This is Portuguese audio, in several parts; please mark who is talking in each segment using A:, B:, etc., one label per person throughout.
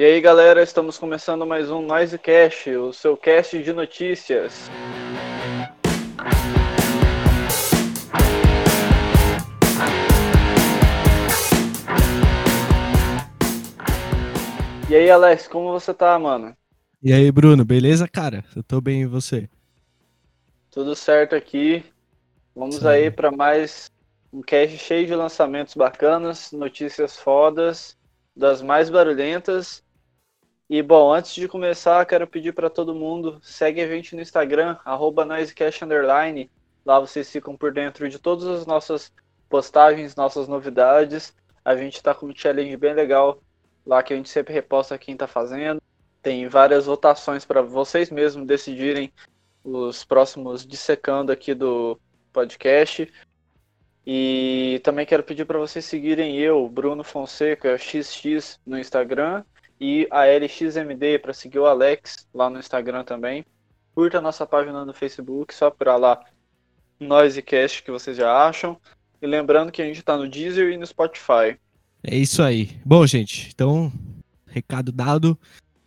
A: E aí, galera, estamos começando mais um Noisecast, o seu cast de notícias. E aí, Alex, como você tá, mano?
B: E aí, Bruno, beleza, cara? Eu tô bem e você?
A: Tudo certo aqui. Vamos Sim. aí para mais um cast cheio de lançamentos bacanas, notícias fodas, das mais barulhentas. E bom, antes de começar, quero pedir para todo mundo, segue a gente no Instagram, Underline. Lá vocês ficam por dentro de todas as nossas postagens, nossas novidades. A gente está com um challenge bem legal lá que a gente sempre reposta quem está fazendo. Tem várias votações para vocês mesmos decidirem os próximos dissecando aqui do podcast. E também quero pedir para vocês seguirem eu, Bruno Fonseca XX no Instagram e a LXMD para seguir o Alex lá no Instagram também. Curta a nossa página no Facebook, só para lá Noisecast que vocês já acham. E lembrando que a gente está no Deezer e no Spotify.
B: É isso aí. Bom, gente, então, recado dado.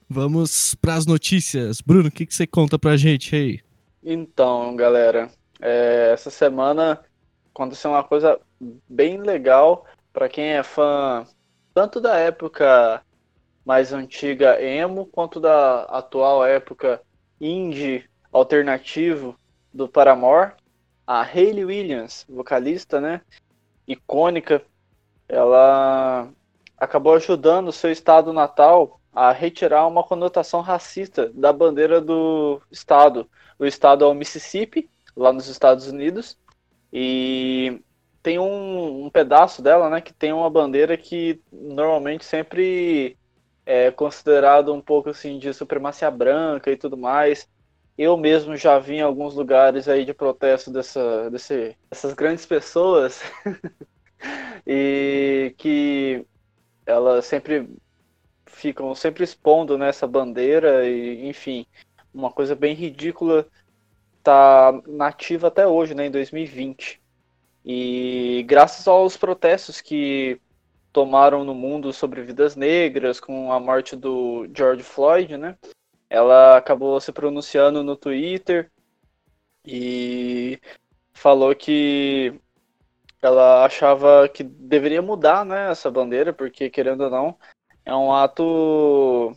B: Vamos para as notícias. Bruno, o que, que você conta pra gente aí?
A: Então, galera, é, essa semana aconteceu uma coisa bem legal para quem é fã tanto da época mais antiga emo quanto da atual época indie alternativo do Paramore. A Hayley Williams, vocalista, né, icônica, ela acabou ajudando o seu estado natal a retirar uma conotação racista da bandeira do estado. O estado é o Mississippi, lá nos Estados Unidos, e tem um, um, pedaço dela, né, que tem uma bandeira que normalmente sempre é considerado um pouco assim de supremacia branca e tudo mais. Eu mesmo já vi em alguns lugares aí de protesto dessa, desse, dessas grandes pessoas e que elas sempre ficam sempre expondo nessa né, bandeira e enfim uma coisa bem ridícula tá nativa até hoje, né, em 2020. E graças aos protestos que tomaram no mundo sobre vidas negras, com a morte do George Floyd, né, ela acabou se pronunciando no Twitter e falou que ela achava que deveria mudar, né, essa bandeira, porque querendo ou não, é um ato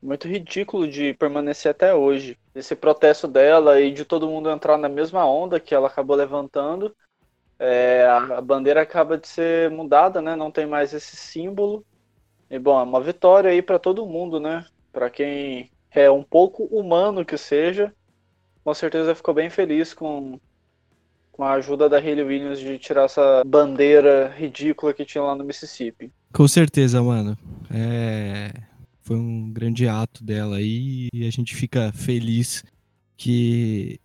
A: muito ridículo de permanecer até hoje. Esse protesto dela e de todo mundo entrar na mesma onda que ela acabou levantando, é, a bandeira acaba de ser mudada, né? Não tem mais esse símbolo. E bom, é uma vitória aí para todo mundo, né? Para quem é um pouco humano que seja, com certeza ficou bem feliz com com a ajuda da Hayley Williams de tirar essa bandeira ridícula que tinha lá no Mississippi.
B: Com certeza, mano. É... Foi um grande ato dela aí e a gente fica feliz que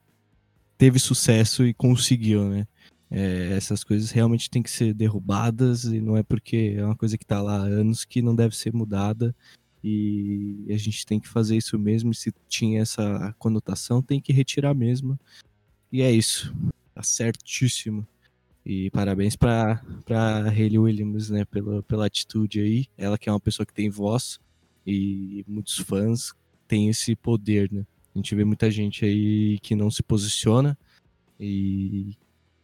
B: teve sucesso e conseguiu, né? É, essas coisas realmente têm que ser derrubadas e não é porque é uma coisa que está lá há anos que não deve ser mudada e a gente tem que fazer isso mesmo. E se tinha essa conotação, tem que retirar mesmo. E é isso. Tá certíssimo. E parabéns para Hayley Williams, né, pela, pela atitude aí. Ela que é uma pessoa que tem voz e muitos fãs têm esse poder, né? A gente vê muita gente aí que não se posiciona e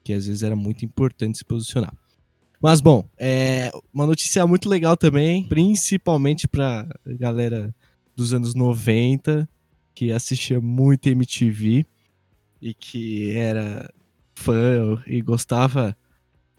B: que às vezes era muito importante se posicionar. Mas bom, é uma notícia muito legal também, principalmente para galera dos anos 90 que assistia muito MTV e que era fã e gostava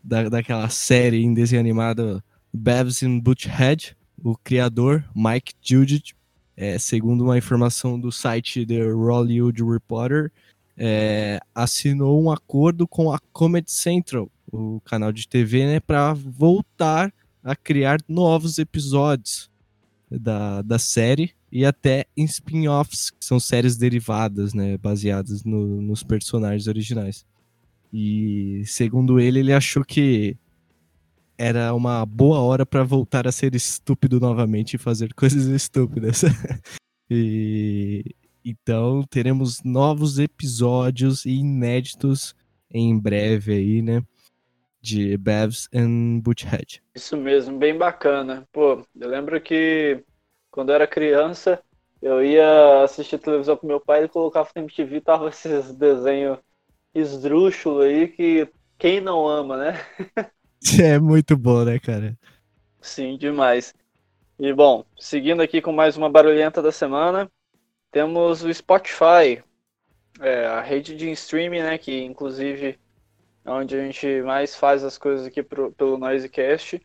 B: da, daquela série em desenho animado Babs and Butthead, o criador, Mike Judith, é, segundo uma informação do site The Hollywood Reporter, é, assinou um acordo com a Comedy Central, o canal de TV, né, para voltar a criar novos episódios da, da série e até em spin-offs, que são séries derivadas, né, baseadas no, nos personagens originais. E segundo ele, ele achou que era uma boa hora para voltar a ser estúpido novamente e fazer coisas estúpidas. e então teremos novos episódios inéditos em breve aí, né? De Bevs and Butchhead.
A: Isso mesmo, bem bacana. Pô, eu lembro que Quando eu era criança, eu ia assistir televisão com meu pai, ele colocava na MTV, tava esses desenhos esdrúxulos aí que quem não ama, né?
B: É muito bom, né, cara?
A: Sim, demais. E bom, seguindo aqui com mais uma barulhenta da semana, temos o Spotify, é, a rede de streaming, né, que inclusive é onde a gente mais faz as coisas aqui pro, pelo Noisecast,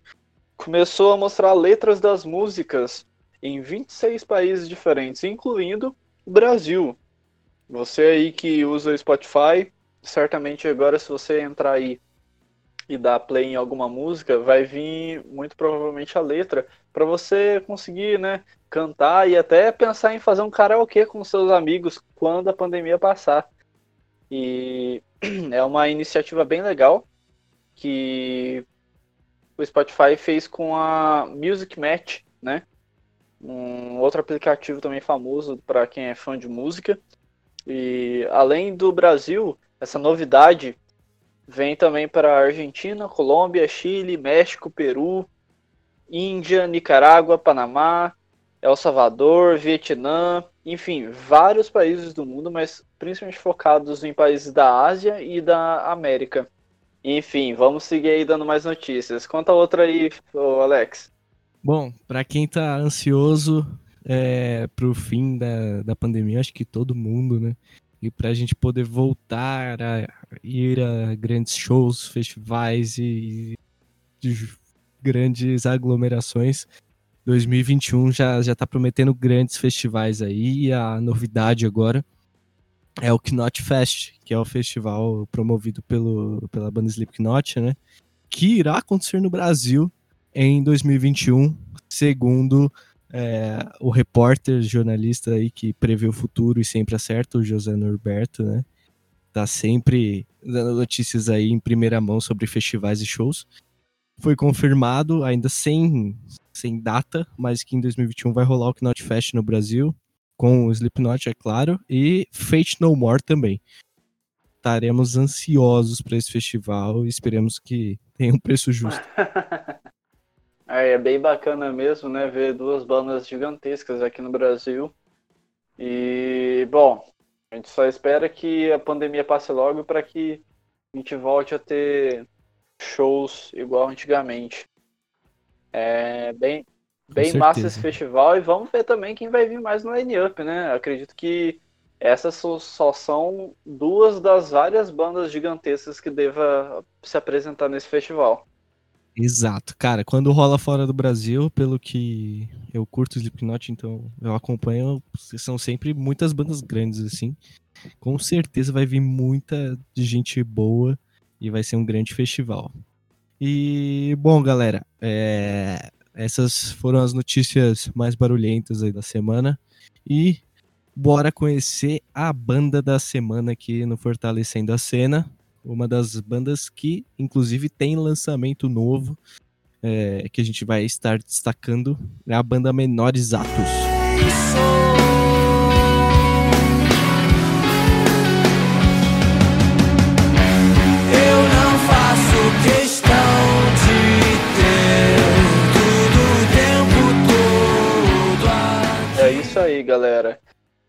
A: começou a mostrar letras das músicas em 26 países diferentes, incluindo o Brasil. Você aí que usa o Spotify, certamente agora se você entrar aí e dar play em alguma música, vai vir muito provavelmente a letra para você conseguir, né, cantar e até pensar em fazer um karaokê com seus amigos quando a pandemia passar. E é uma iniciativa bem legal que o Spotify fez com a Music Match, né? Um outro aplicativo também famoso para quem é fã de música. E além do Brasil, essa novidade vem também para Argentina, Colômbia, Chile, México, Peru, Índia, Nicarágua, Panamá, El Salvador, Vietnã, enfim, vários países do mundo, mas principalmente focados em países da Ásia e da América. Enfim, vamos seguir aí dando mais notícias. Conta outra aí, Alex.
B: Bom, para quem tá ansioso é, pro fim da, da pandemia, acho que todo mundo, né? E pra gente poder voltar a ir a grandes shows, festivais e, e grandes aglomerações, 2021 já, já tá prometendo grandes festivais aí, e a novidade agora é o Knot Fest, que é o festival promovido pelo, pela banda Slipknot, né? Que irá acontecer no Brasil em 2021, segundo é, o repórter, jornalista aí que prevê o futuro e sempre acerta, o José Norberto, né? Tá sempre dando notícias aí em primeira mão sobre festivais e shows. Foi confirmado, ainda sem, sem data, mas que em 2021 vai rolar o Knot Fest no Brasil, com o Slipknot, é claro, e Fate No More também. Estaremos ansiosos para esse festival e esperemos que tenha um preço justo.
A: é, bem bacana mesmo, né, ver duas bandas gigantescas aqui no Brasil. E, bom, a gente só espera que a pandemia passe logo para que a gente volte a ter shows igual antigamente. É bem, bem massa esse festival e vamos ver também quem vai vir mais no line-up, né? Acredito que essas só são duas das várias bandas gigantescas que deva se apresentar nesse festival.
B: Exato, cara, quando rola fora do Brasil, pelo que eu curto Slipknot, então eu acompanho, são sempre muitas bandas grandes assim. Com certeza vai vir muita gente boa e vai ser um grande festival. E, bom, galera, é, essas foram as notícias mais barulhentas aí da semana. E bora conhecer a banda da semana aqui no Fortalecendo a Cena. Uma das bandas que, inclusive, tem lançamento novo é, que a gente vai estar destacando. É a banda Menores Atos.
A: Aí, galera.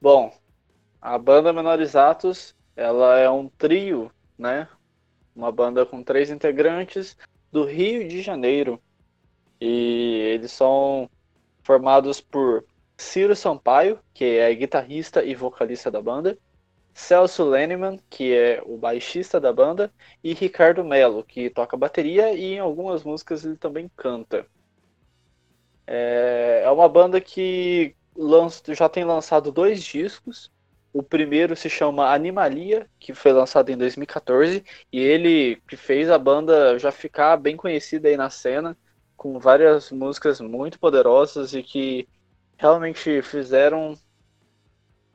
A: Bom, a banda Menores Atos, ela é um trio, né? Uma banda com três integrantes do Rio de Janeiro. E eles são formados por Ciro Sampaio, que é guitarrista e vocalista da banda, Celso Lenneman, que é o baixista da banda, e Ricardo Melo, que toca bateria e em algumas músicas ele também canta. É, é uma banda que já tem lançado dois discos. O primeiro se chama Animalia, que foi lançado em 2014, e ele que fez a banda já ficar bem conhecida aí na cena, com várias músicas muito poderosas e que realmente fizeram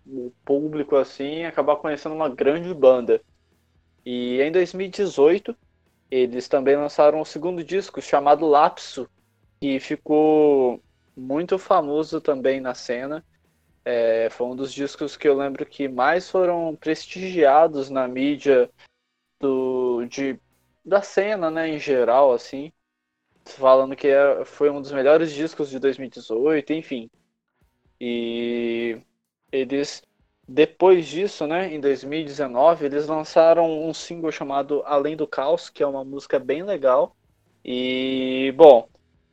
A: o público assim acabar conhecendo uma grande banda. E em 2018 eles também lançaram o segundo disco chamado Lapso, que ficou muito famoso também na cena. É, foi um dos discos que eu lembro que mais foram prestigiados na mídia do, de, da cena, né, em geral, assim. Falando que é, foi um dos melhores discos de 2018, enfim. E eles, depois disso, né, em 2019, eles lançaram um single chamado Além do Caos, que é uma música bem legal. E, bom,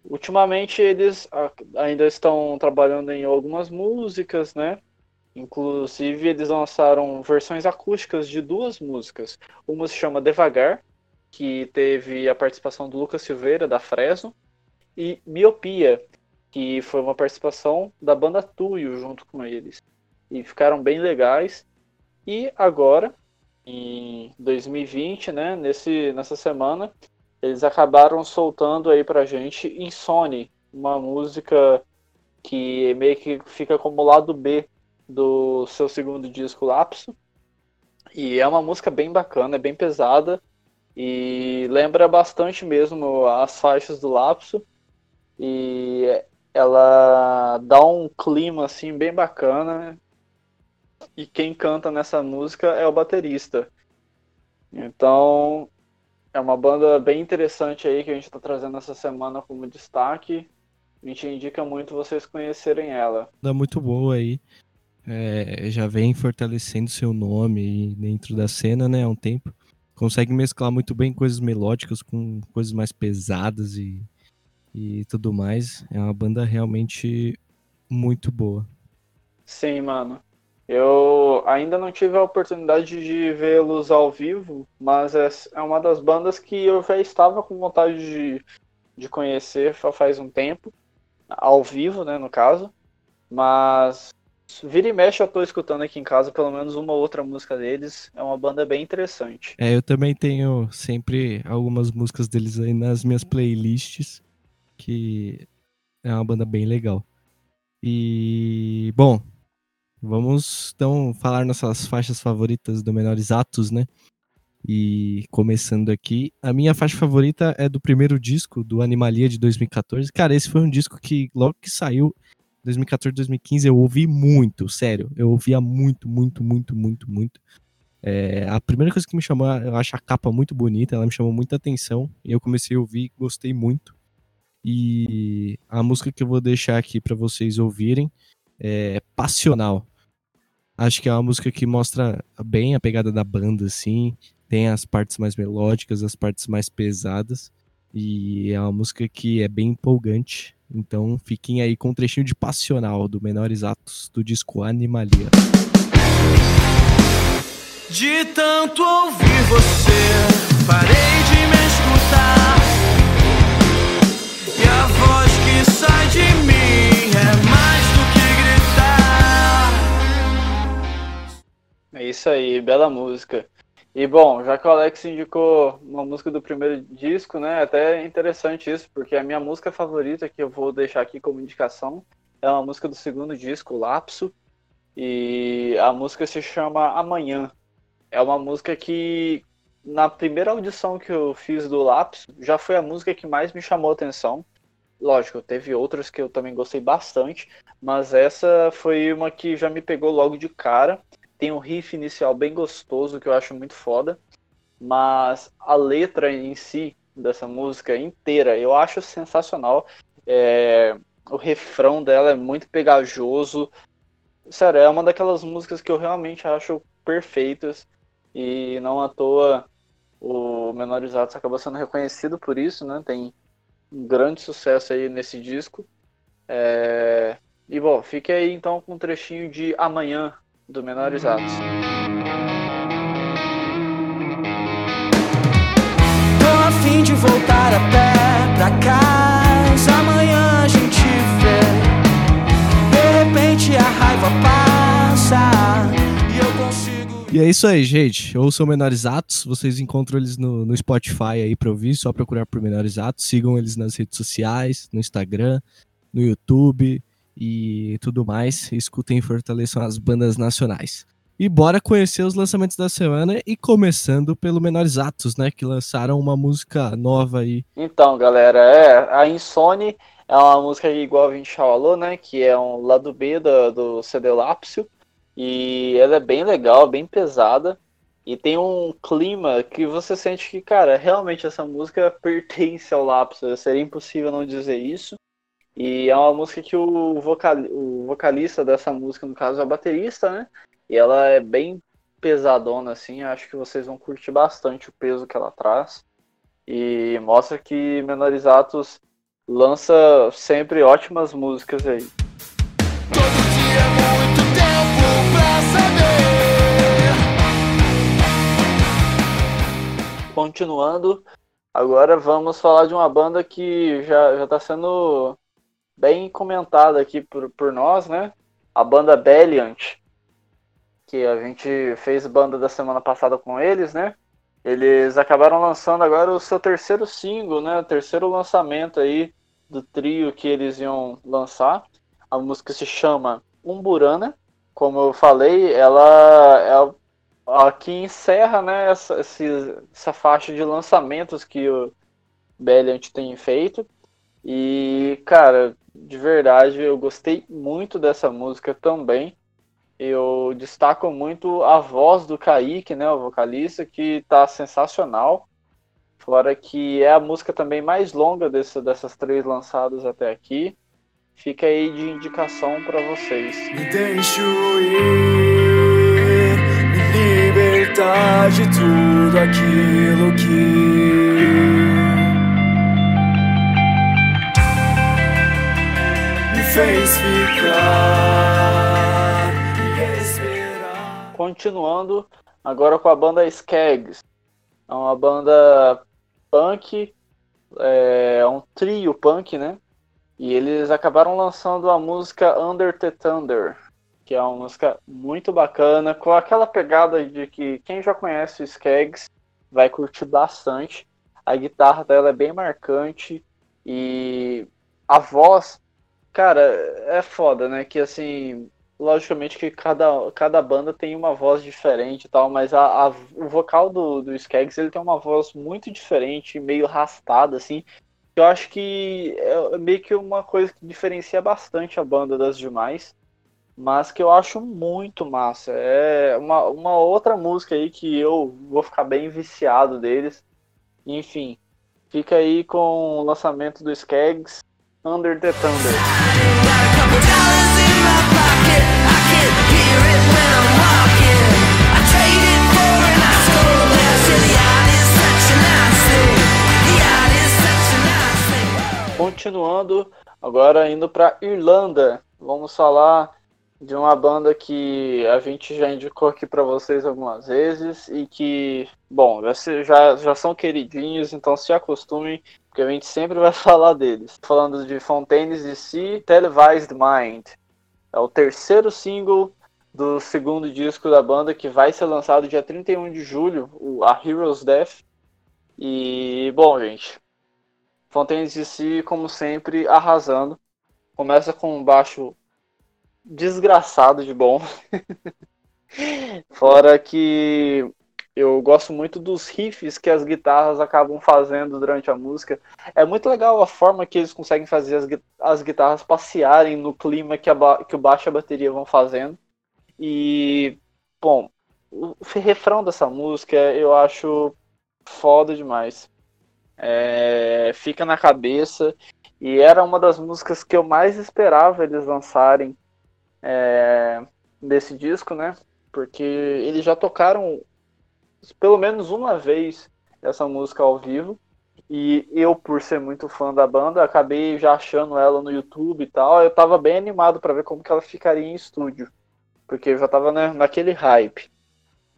A: ultimamente eles ainda estão trabalhando em algumas músicas, né? Inclusive, eles lançaram versões acústicas de duas músicas. Uma se chama Devagar, que teve a participação do Lucas Silveira, da Fresno, e Miopia, que foi uma participação da banda Tuyo junto com eles. E ficaram bem legais. E agora, em 2020, né, nesse, nessa semana, eles acabaram soltando aí pra gente Insone, uma música que meio que fica como lado B do seu segundo disco Lapso. E é uma música bem bacana, é bem pesada e lembra bastante mesmo as faixas do Lapso. E ela dá um clima assim bem bacana. E quem canta nessa música é o baterista. Então, é uma banda bem interessante aí que a gente está trazendo essa semana como destaque. A gente indica muito vocês conhecerem ela.
B: Dá muito boa aí é, já vem fortalecendo seu nome dentro da cena, né, há um tempo. Consegue mesclar muito bem coisas melódicas com coisas mais pesadas e, e tudo mais. É uma banda realmente muito boa.
A: Sim, mano. Eu ainda não tive a oportunidade de vê-los ao vivo, mas é, é uma das bandas que eu já estava com vontade de, de conhecer faz um tempo, ao vivo, né, no caso. Mas Vira e mexe eu tô escutando aqui em casa pelo menos uma outra música deles. É uma banda bem interessante.
B: É, eu também tenho sempre algumas músicas deles aí nas minhas playlists, que é uma banda bem legal. E, bom, vamos então falar nossas faixas favoritas do Menores Atos, né? E começando aqui, a minha faixa favorita é do primeiro disco, do Animalia de 2014. Cara, esse foi um disco que logo que saiu 2014, 2015 eu ouvi muito, sério. Eu ouvia muito, muito, muito, muito, muito. É, a primeira coisa que me chamou, eu acho a capa muito bonita, ela me chamou muita atenção. E eu comecei a ouvir, gostei muito. E a música que eu vou deixar aqui para vocês ouvirem é Passional. Acho que é uma música que mostra bem a pegada da banda, assim. Tem as partes mais melódicas, as partes mais pesadas. E é uma música que é bem empolgante. Então fiquem aí com um trechinho de Passional do Menores Atos do disco Animalia.
C: De tanto ouvir você, parei de me escutar. E a voz que sai de mim
A: É isso aí, bela música. E bom, já que o Alex indicou uma música do primeiro disco, né? Até é interessante isso, porque a minha música favorita que eu vou deixar aqui como indicação é uma música do segundo disco, Lapso. E a música se chama Amanhã. É uma música que na primeira audição que eu fiz do Lapso, já foi a música que mais me chamou a atenção. Lógico, teve outras que eu também gostei bastante, mas essa foi uma que já me pegou logo de cara tem um riff inicial bem gostoso que eu acho muito foda, mas a letra em si dessa música inteira eu acho sensacional. É, o refrão dela é muito pegajoso. Sério, é uma daquelas músicas que eu realmente acho perfeitas e não à toa o Menores Atos acabou sendo reconhecido por isso, né? Tem um grande sucesso aí nesse disco. É... E bom, fique aí então com um trechinho de Amanhã, do Menores Atos.
C: Tô a fim de voltar a pé pra casa. Amanhã a gente vê. De repente a raiva passa. E eu consigo.
B: E é isso aí, gente. Ouçam Menores Atos. Vocês encontram eles no, no Spotify aí pra ouvir. Só procurar por Menores Atos. Sigam eles nas redes sociais, no Instagram, no YouTube e tudo mais. Escutem e fortaleçam as bandas nacionais. E bora conhecer os lançamentos da semana e começando pelo Menores Atos, né? Que lançaram uma música nova aí.
A: Então, galera, é, a Insone é uma música igual a gente falou, né? Que é um lado B do, do CD Lápsio. E ela é bem legal, bem pesada. E tem um clima que você sente que, cara, realmente essa música pertence ao Lápsio. Seria impossível não dizer isso. E é uma música que o, vocal, o vocalista dessa música, no caso, é o baterista, né? E ela é bem pesadona, assim. Acho que vocês vão curtir bastante o peso que ela traz. E mostra que Menorizatos lança sempre ótimas músicas aí. Todo dia é muito tempo pra saber. Continuando, agora vamos falar de uma banda que já, já tá sendo bem comentada aqui por, por nós, né? A banda Belliant, que a gente fez banda da semana passada com eles, né? Eles acabaram lançando agora o seu terceiro single, né? O terceiro lançamento aí do trio que eles iam lançar. A música se chama Umburana. Como eu falei, ela é a que encerra né, essa, essa faixa de lançamentos que o Belliant tem feito. E, cara, de verdade, eu gostei muito dessa música também. Eu destaco muito a voz do Kaique, né, o vocalista, que tá sensacional. Fora que é a música também mais longa desse, dessas três lançadas até aqui. Fica aí de indicação para vocês. Me deixo ir, me libertar de tudo aquilo que fez ficar. Continuando, agora com a banda Skags. É uma banda punk, é um trio punk, né? E eles acabaram lançando a música Under the Thunder, que é uma música muito bacana, com aquela pegada de que quem já conhece o Skags vai curtir bastante. A guitarra dela é bem marcante e a voz, cara, é foda, né? Que assim, logicamente que cada, cada banda tem uma voz diferente e tal, mas a, a, o vocal do, do Skeggs, ele tem uma voz muito diferente, meio arrastada, assim. Eu acho que é meio que uma coisa que diferencia bastante a banda das demais, mas que eu acho muito massa. É uma, uma outra música aí que eu vou ficar bem viciado deles. Enfim, fica aí com o lançamento do Skeggs, Under the Thunder. Continuando, agora indo para Irlanda, vamos falar de uma banda que a gente já indicou aqui para vocês algumas vezes e que, bom, já, já são queridinhos, então se acostumem, porque a gente sempre vai falar deles. Falando de Fontaines DC, Televised Mind. É o terceiro single do segundo disco da banda que vai ser lançado dia 31 de julho, A Hero's Death. E, bom, gente, Fontaines DC, como sempre, arrasando. Começa com um baixo desgraçado de bom. Fora que eu gosto muito dos riffs que as guitarras acabam fazendo durante a música. É muito legal a forma que eles conseguem fazer as, as guitarras passearem no clima que, a, que o baixo e a bateria vão fazendo. E, bom, o refrão dessa música eu acho foda demais. É, fica na cabeça. E era uma das músicas que eu mais esperava eles lançarem é, desse disco, né? Porque eles já tocaram pelo menos uma vez essa música ao vivo. E eu, por ser muito fã da banda, acabei já achando ela no YouTube e tal. Eu tava bem animado para ver como que ela ficaria em estúdio porque eu já tava né, naquele hype.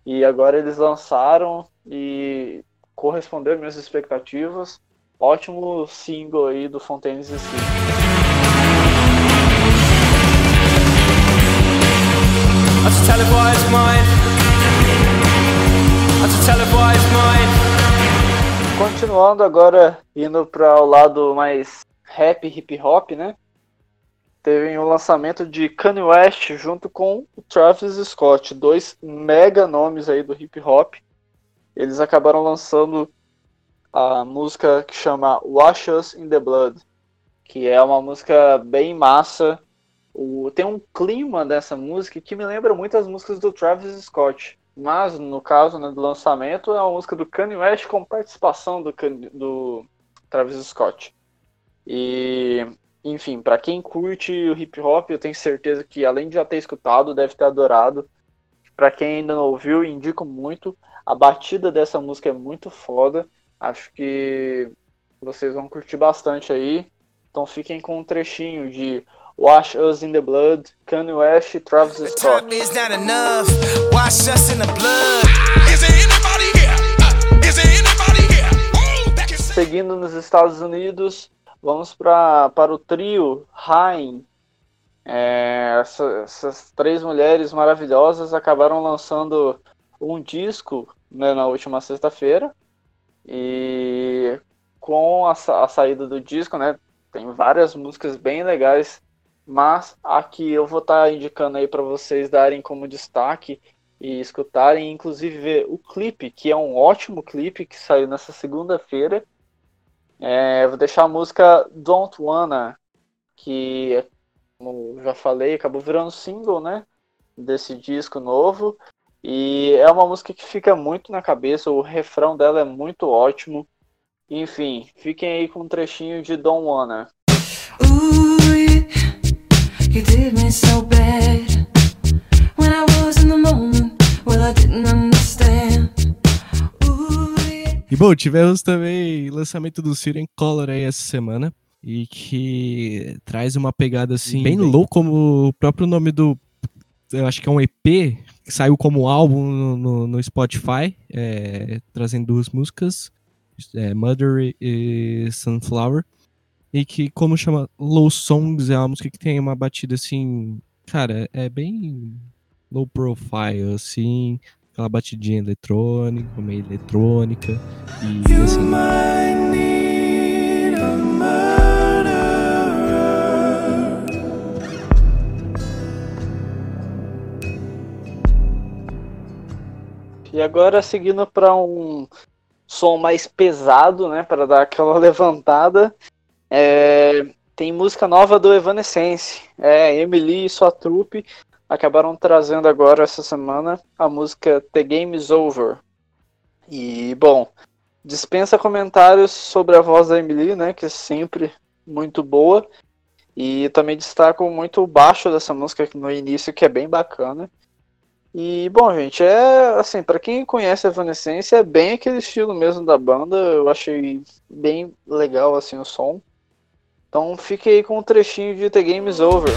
A: E agora eles lançaram e corresponderam minhas expectativas. Ótimo single aí do Fontaines DC. Continuando agora, indo para o lado mais rap, hip hop, né? teve o lançamento de Kanye West junto com o Travis Scott, dois mega nomes aí do hip hop. Eles acabaram lançando a música que chama Wash Us in the Blood, que é uma música bem massa. O, tem um clima dessa música que me lembra muito as músicas do Travis Scott. Mas, no caso né, do lançamento, é uma música do Kanye West com participação do, do Travis Scott. E enfim, para quem curte o hip hop, eu tenho certeza que além de já ter escutado, deve ter adorado. Para quem ainda não ouviu, indico muito. A batida dessa música é muito foda. Acho que vocês vão curtir bastante aí. Então fiquem com um trechinho de Wash Us in the Blood, Kanye West e Travis Scott. Seguindo nos Estados Unidos, vamos pra, para o trio Rain. É, essa, essas três mulheres maravilhosas acabaram lançando um disco né, na última sexta-feira. E com a, a, saída do disco, né, tem várias músicas bem legais, mas aqui eu vou estar tá indicando aí para vocês darem como destaque e escutarem, inclusive ver o clipe, que é um ótimo clipe que saiu nessa segunda-feira. É, vou deixar a música Don't Wanna, que, como já falei, acabou virando single, né? Desse disco novo. E é uma música que fica muito na cabeça, o refrão dela é muito ótimo. Enfim, fiquem aí com um trechinho de Don't Wanna. Ooh,
B: E bom, tivemos também lançamento do Siren Color aí essa semana. E que traz uma pegada assim, bem louco, como o próprio nome do. Eu acho que é um EP, que saiu como álbum no, no, no Spotify, é, trazendo duas músicas, é, Mother e Sunflower. E que, como chama Low Songs, é uma música que tem uma batida assim. Cara, é bem low profile, assim aquela batidinha eletrônica, meio eletrônica. E assim.
A: E agora seguindo para um som mais pesado, né, para dar aquela levantada, é, tem música nova do Evanescence, é Emily e sua trupe acabaram trazendo agora essa semana a música The Game Is Over. E, bom, dispensa comentários sobre a voz da Emily, né, que é sempre muito boa. E também destaco muito o baixo dessa música no início, que é bem bacana. E, bom, gente, é assim, para quem conhece a Evanescence, é bem aquele estilo mesmo da banda. Eu achei bem legal assim o som. Então fique aí com um trechinho de The Game Is Over.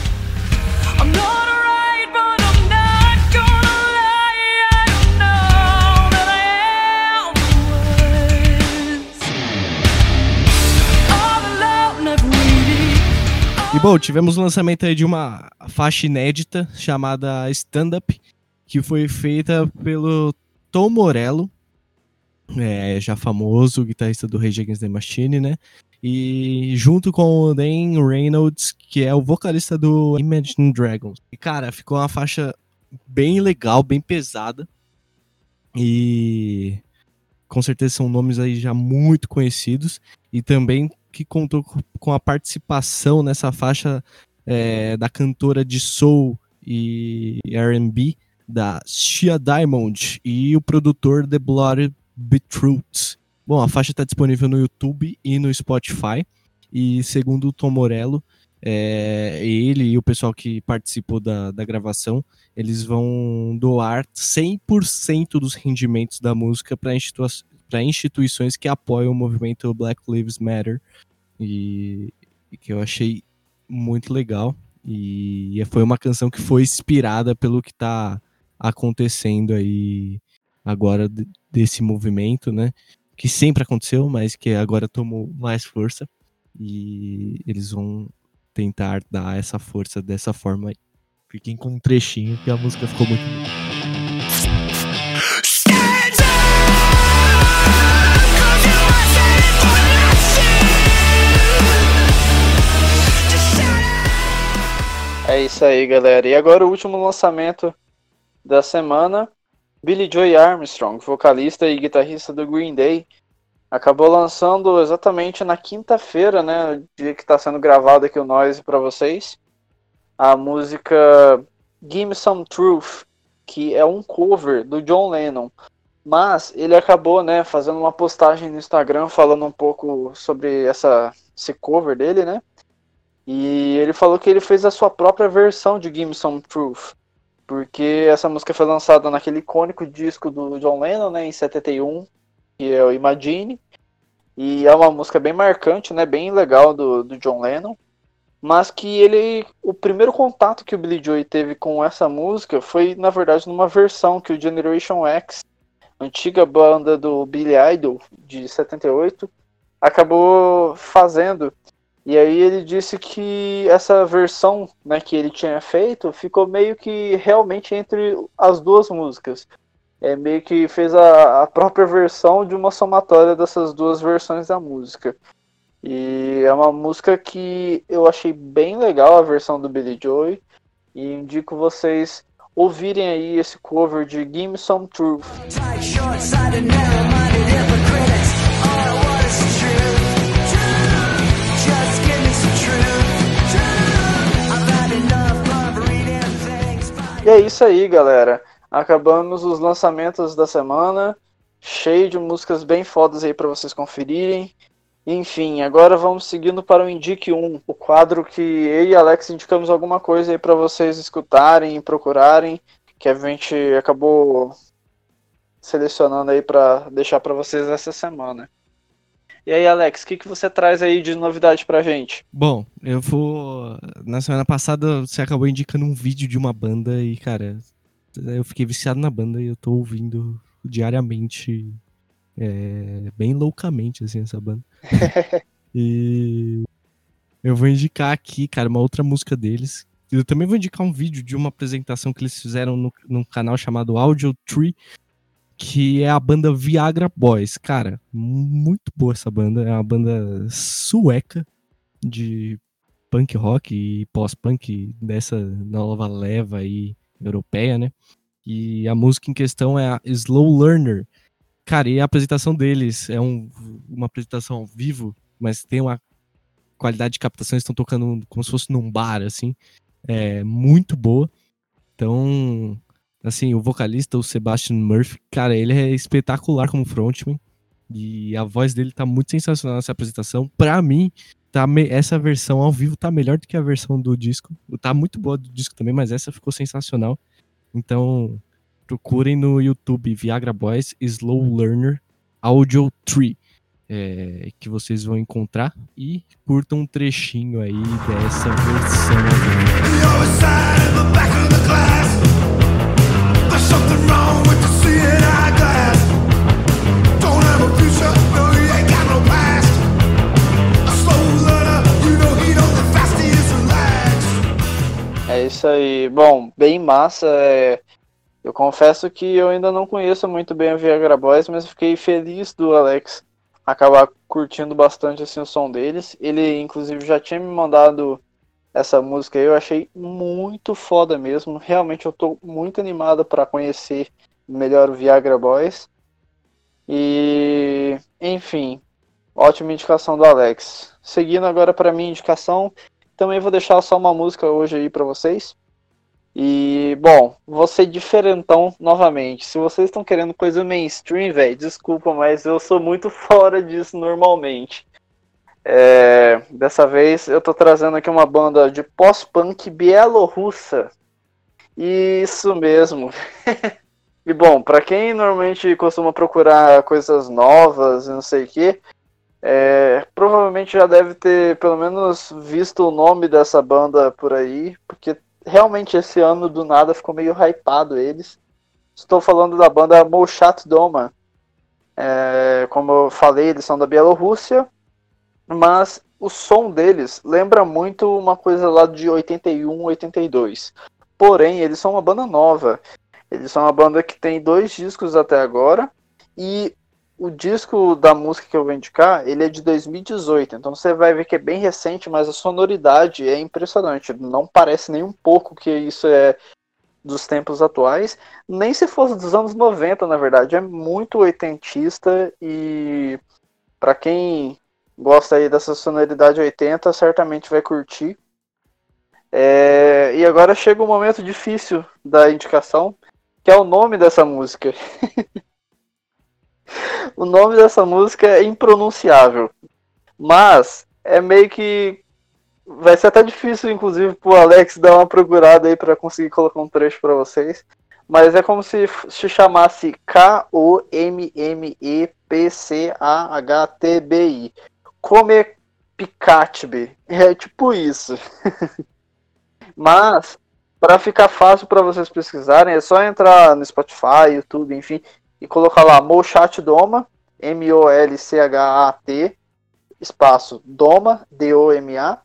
B: E bom, tivemos o lançamento aí de uma faixa inédita chamada Stand Up, que foi feita pelo Tom Morello, é, já famoso guitarrista do Rage Against the Machine, né? E junto com o Dan Reynolds, que é o vocalista do Imagine Dragons. E cara, ficou uma faixa bem legal, bem pesada. E com certeza são nomes aí já muito conhecidos. E também que contou com a participação nessa faixa é, da cantora de soul e R&B da Shia Diamond e o produtor The Blood Beetroots. Bom, a faixa está disponível no YouTube e no Spotify e segundo o Tom Morello, é, ele e o pessoal que participou da, da gravação, eles vão doar 100% dos rendimentos da música para institu instituições que apoiam o movimento Black Lives Matter e, e que eu achei muito legal. E foi uma canção que foi inspirada pelo que está acontecendo aí agora desse movimento, né? Que sempre aconteceu, mas que agora tomou mais força. E eles vão tentar dar essa força dessa forma. Fiquem com um trechinho que a música ficou muito boa.
A: É isso aí, galera. E agora o último lançamento da semana. Billy Joy Armstrong, vocalista e guitarrista do Green Day, acabou lançando exatamente na quinta-feira, né, dia que está sendo gravado aqui o Noise para vocês, a música Give Me Some Truth, que é um cover do John Lennon. Mas ele acabou, né, fazendo uma postagem no Instagram falando um pouco sobre essa esse cover dele, né? E ele falou que ele fez a sua própria versão de Give Me Some Truth, porque essa música foi lançada naquele icônico disco do John Lennon, né, em 71, que é o Imagine, e é uma música bem marcante, né, bem legal do, do John Lennon, mas que ele, o primeiro contato que o Billy Joy teve com essa música foi, na verdade, numa versão que o Generation X, antiga banda do Billy Idol, de 78, acabou fazendo e aí ele disse que essa versão né, que ele tinha feito ficou meio que realmente entre as duas músicas. É meio que fez a, a própria versão de uma somatória dessas duas versões da música. E é uma música que eu achei bem legal a versão do Billy Joy. E indico vocês ouvirem aí esse cover de Give Me Some Truth. E é isso aí, galera. Acabamos os lançamentos da semana, cheio de músicas bem fodas aí para vocês conferirem. Enfim, agora vamos seguindo para o Indique 1, o quadro que eu e Alex indicamos alguma coisa aí para vocês escutarem e procurarem, que a gente acabou selecionando aí para deixar para vocês essa semana. E aí, Alex, o que, que você traz aí de novidade pra gente?
B: Bom, eu vou. Na semana passada você acabou indicando um vídeo de uma banda e, cara, eu fiquei viciado na banda e eu tô ouvindo diariamente, é, bem loucamente, assim, essa banda. e eu vou indicar aqui, cara, uma outra música deles. Eu também vou indicar um vídeo de uma apresentação que eles fizeram no, num canal chamado Audio Tree, que é a banda Viagra Boys. Cara, muito boa essa banda. É uma banda sueca de punk rock e pós-punk dessa nova leva aí europeia, né? E a música em questão é a Slow Learner. Cara, e a apresentação deles é um, uma apresentação ao vivo, mas tem uma qualidade de captação, eles estão tocando como se fosse num bar, assim. É muito boa. Então, Assim, o vocalista, o Sebastian Murphy, cara, ele é espetacular como frontman. E a voz dele tá muito sensacional nessa apresentação. Pra mim, tá me... essa versão ao vivo tá melhor do que a versão do disco. Tá muito boa do disco também, mas essa ficou sensacional. Então, procurem no YouTube Viagra Boys Slow Learner Audio Tree. É, que vocês vão encontrar e curtam um trechinho aí dessa versão.
A: É isso aí. Bom, bem massa. É... Eu confesso que eu ainda não conheço muito bem o Viagra Boys, mas fiquei feliz do Alex acabar curtindo bastante assim, o som deles. Ele, inclusive, já tinha me mandado essa música eu achei muito foda mesmo. Realmente eu tô muito animado para conhecer melhor o Viagra Boys. E, enfim, ótima indicação do Alex. Seguindo agora para minha indicação, também vou deixar só uma música hoje aí para vocês. E, bom, vou ser diferentão novamente. Se vocês estão querendo coisa mainstream, velho, desculpa, mas eu sou muito fora disso normalmente. É, dessa vez eu tô trazendo aqui uma banda de pós-punk bielorrussa. Isso mesmo. e bom, para quem normalmente costuma procurar coisas novas e não sei o que, é, provavelmente já deve ter pelo menos visto o nome dessa banda por aí, porque realmente esse ano do nada ficou meio hypado eles. Estou falando da banda Moshat Doma. É, como eu falei, eles são da Bielorrússia, mas o som deles lembra muito uma coisa lá de 81, 82. Porém, eles são uma banda nova. Eles são uma banda que tem dois discos até agora e o disco da música que eu vou indicar, ele é de 2018, então você vai ver que é bem recente, mas a sonoridade é impressionante. Não parece nem um pouco que isso é dos tempos atuais, nem se fosse dos anos 90, na verdade. É muito oitentista e para quem gosta aí dessa sonoridade 80, certamente vai curtir. É... E agora chega o um momento difícil da indicação, que é o nome dessa música. o nome dessa música é impronunciável, mas é meio que vai ser até difícil, inclusive, pro Alex dar uma procurada aí para conseguir colocar um trecho para vocês. Mas é como se se chamasse K-O-M-M-E-P-C-A-H-T-B-I. Come Picatbe. É tipo isso. Mas, para ficar fácil para vocês pesquisarem, é só entrar no Spotify, YouTube, enfim, e colocar lá Molchat Doma, M-O-L-C-H-A-T, espaço Doma, D-O-M-A,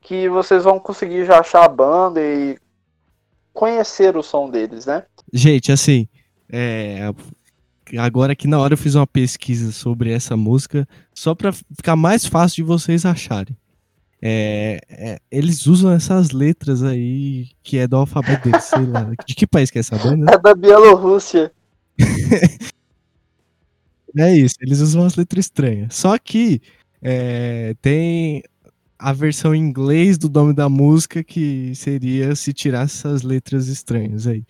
A: que vocês vão conseguir já achar a banda e conhecer o som deles, né?
B: Gente, assim, é, agora que na hora eu fiz uma pesquisa sobre essa música, só para ficar mais fácil de vocês acharem. É, é, eles usam essas letras aí que é do alfabeto deles, sei lá. De que país que é essa banda?
A: É da Bielorrússia.
B: é isso, eles usam umas letras estranhas. Só que é, tem a versão em inglês do nome da música que seria se tirasse essas letras estranhas aí,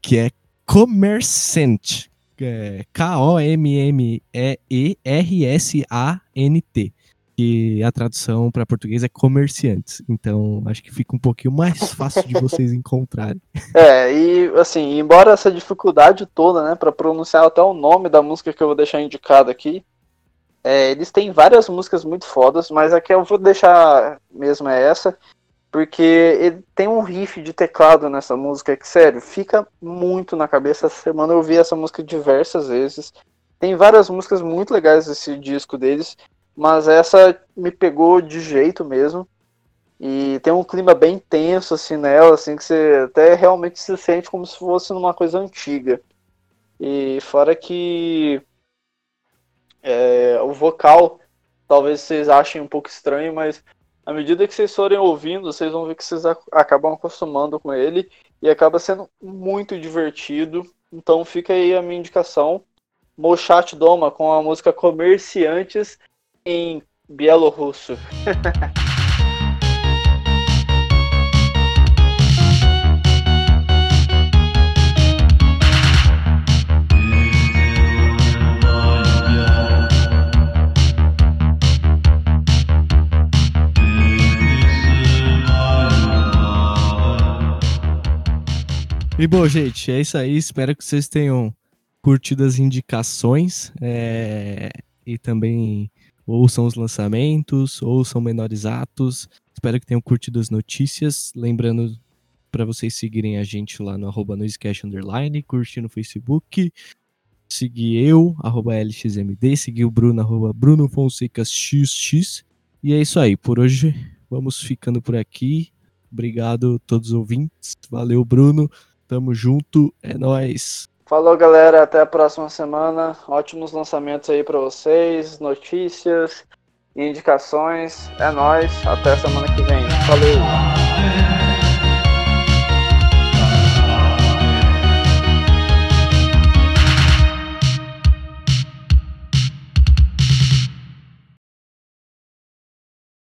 B: que é Commercant, é, K-O-M-M-E-R-S-A-N-T, que a tradução para português é comerciantes. Então, acho que fica um pouquinho mais fácil de vocês encontrarem.
A: É, e assim, embora essa dificuldade toda, né, para pronunciar até o nome da música que eu vou deixar indicado aqui, é, eles têm várias músicas muito fodas, mas aqui eu vou deixar mesmo é essa, porque ele tem um riff de teclado nessa música que, sério, fica muito na cabeça. Essa semana eu ouvi essa música diversas vezes. Tem várias músicas muito legais desse disco deles, mas essa me pegou de jeito mesmo. E tem um clima bem tenso assim nela, assim que você até realmente se sente como se fosse numa coisa antiga. E fora que é, o vocal talvez vocês achem um pouco estranho, mas à medida que vocês forem ouvindo, vocês vão ver que vocês acabam acostumando com ele e acaba sendo muito divertido. Então fica aí a minha indicação. Mochat Doma com a música Comerciantes em bielorrusso.
B: E bom, gente, é isso aí. Espero que vocês tenham curtido as indicações é, e também ouçam os lançamentos, ouçam menores atos. Espero que tenham curtido as notícias. Lembrando para vocês seguirem a gente lá no arroba underline, curtir no Facebook, seguir eu, arroba LXMD, seguir o Bruno, arroba Bruno Fonseca XX. E é isso aí, por hoje vamos ficando por aqui. Obrigado a todos os ouvintes. Valeu, Bruno. Tamo junto, é nós.
A: Falou, galera. Até a próxima semana. Ótimos lançamentos aí para vocês, notícias, indicações. É nós. Até semana que vem. Falou.